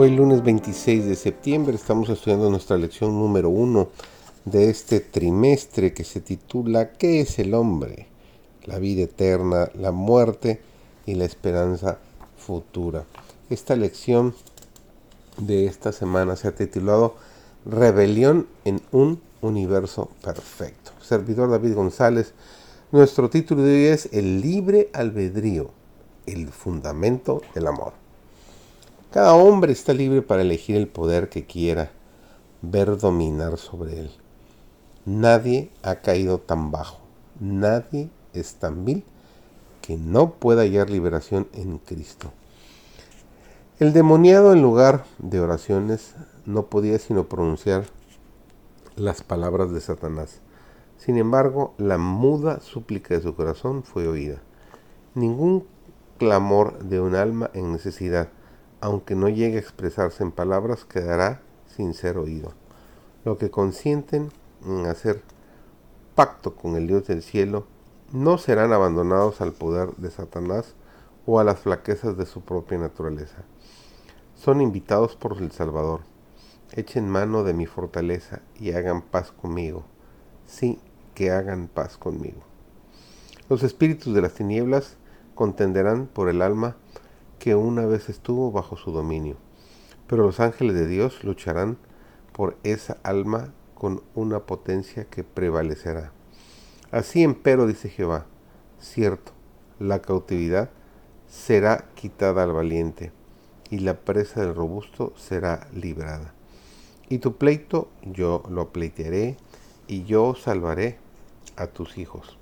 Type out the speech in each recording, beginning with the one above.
Hoy lunes 26 de septiembre estamos estudiando nuestra lección número uno de este trimestre que se titula ¿Qué es el hombre? La vida eterna, la muerte y la esperanza futura. Esta lección de esta semana se ha titulado Rebelión en un universo perfecto. Servidor David González, nuestro título de hoy es El libre albedrío, el fundamento del amor. Cada hombre está libre para elegir el poder que quiera ver dominar sobre él. Nadie ha caído tan bajo, nadie es tan vil que no pueda hallar liberación en Cristo. El demoniado en lugar de oraciones no podía sino pronunciar las palabras de Satanás. Sin embargo, la muda súplica de su corazón fue oída. Ningún clamor de un alma en necesidad aunque no llegue a expresarse en palabras, quedará sin ser oído. Lo que consienten en hacer pacto con el Dios del cielo no serán abandonados al poder de Satanás o a las flaquezas de su propia naturaleza. Son invitados por el Salvador. Echen mano de mi fortaleza y hagan paz conmigo. Sí, que hagan paz conmigo. Los espíritus de las tinieblas contenderán por el alma que una vez estuvo bajo su dominio. Pero los ángeles de Dios lucharán por esa alma con una potencia que prevalecerá. Así empero, dice Jehová, cierto, la cautividad será quitada al valiente, y la presa del robusto será librada. Y tu pleito yo lo pleitearé, y yo salvaré a tus hijos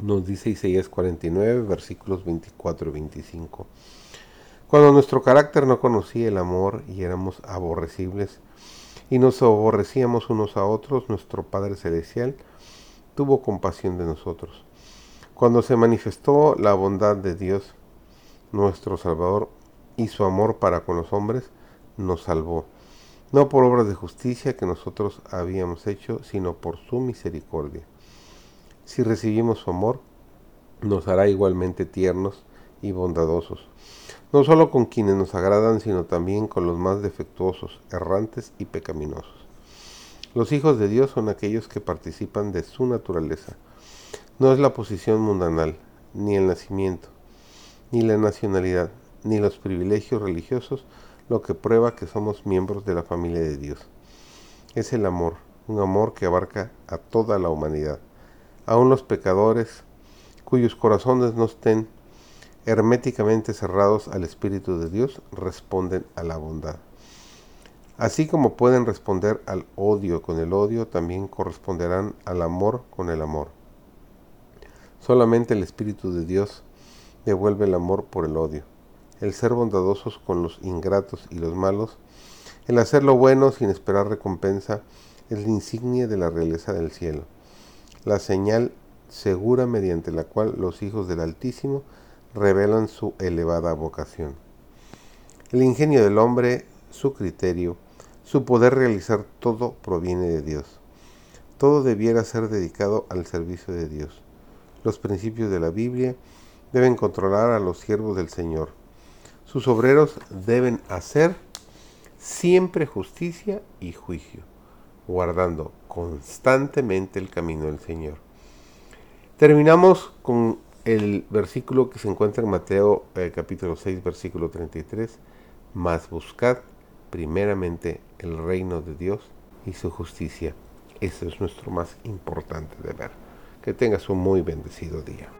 nos dice Isaías 49, versículos 24 y 25. Cuando nuestro carácter no conocía el amor y éramos aborrecibles y nos aborrecíamos unos a otros, nuestro Padre Celestial tuvo compasión de nosotros. Cuando se manifestó la bondad de Dios, nuestro Salvador, y su amor para con los hombres, nos salvó, no por obras de justicia que nosotros habíamos hecho, sino por su misericordia si recibimos su amor, nos hará igualmente tiernos y bondadosos, no solo con quienes nos agradan, sino también con los más defectuosos, errantes y pecaminosos. Los hijos de Dios son aquellos que participan de su naturaleza. No es la posición mundanal, ni el nacimiento, ni la nacionalidad, ni los privilegios religiosos lo que prueba que somos miembros de la familia de Dios. Es el amor, un amor que abarca a toda la humanidad aun los pecadores cuyos corazones no estén herméticamente cerrados al Espíritu de Dios, responden a la bondad. Así como pueden responder al odio con el odio, también corresponderán al amor con el amor. Solamente el Espíritu de Dios devuelve el amor por el odio. El ser bondadosos con los ingratos y los malos, el hacer lo bueno sin esperar recompensa, es la insignia de la realeza del cielo la señal segura mediante la cual los hijos del Altísimo revelan su elevada vocación. El ingenio del hombre, su criterio, su poder realizar todo proviene de Dios. Todo debiera ser dedicado al servicio de Dios. Los principios de la Biblia deben controlar a los siervos del Señor. Sus obreros deben hacer siempre justicia y juicio guardando constantemente el camino del Señor. Terminamos con el versículo que se encuentra en Mateo eh, capítulo 6, versículo 33. Mas buscad primeramente el reino de Dios y su justicia. Eso es nuestro más importante deber. Que tengas un muy bendecido día.